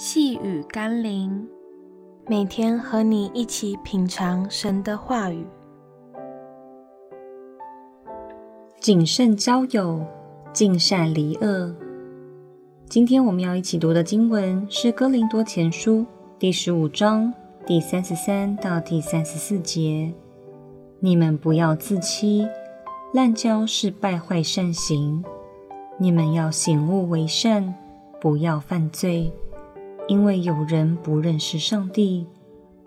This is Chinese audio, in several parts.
细雨甘霖，每天和你一起品尝神的话语，谨慎交友，尽善离恶。今天我们要一起读的经文是《哥林多前书》第十五章第三十三到第三十四节。你们不要自欺，滥交是败坏善行。你们要醒悟为善，不要犯罪。因为有人不认识上帝，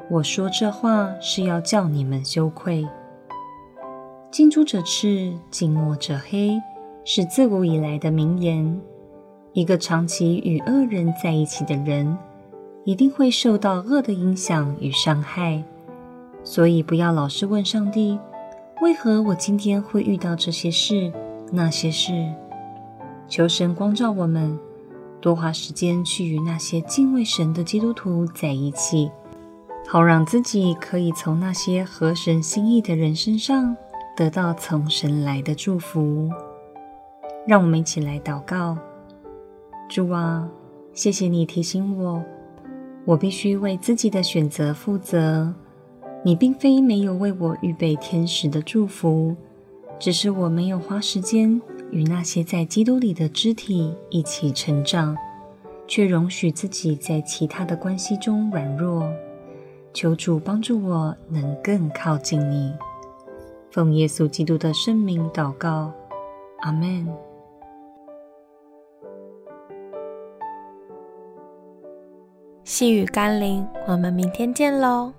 我说这话是要叫你们羞愧。近朱者赤，近墨者黑，是自古以来的名言。一个长期与恶人在一起的人，一定会受到恶的影响与伤害。所以，不要老是问上帝：为何我今天会遇到这些事、那些事？求神光照我们。多花时间去与那些敬畏神的基督徒在一起，好让自己可以从那些合神心意的人身上得到从神来的祝福。让我们一起来祷告：主啊，谢谢你提醒我，我必须为自己的选择负责。你并非没有为我预备天使的祝福，只是我没有花时间。与那些在基督里的肢体一起成长，却容许自己在其他的关系中软弱。求主帮助我，能更靠近你。奉耶稣基督的圣名祷告，阿门。细雨甘霖，我们明天见喽。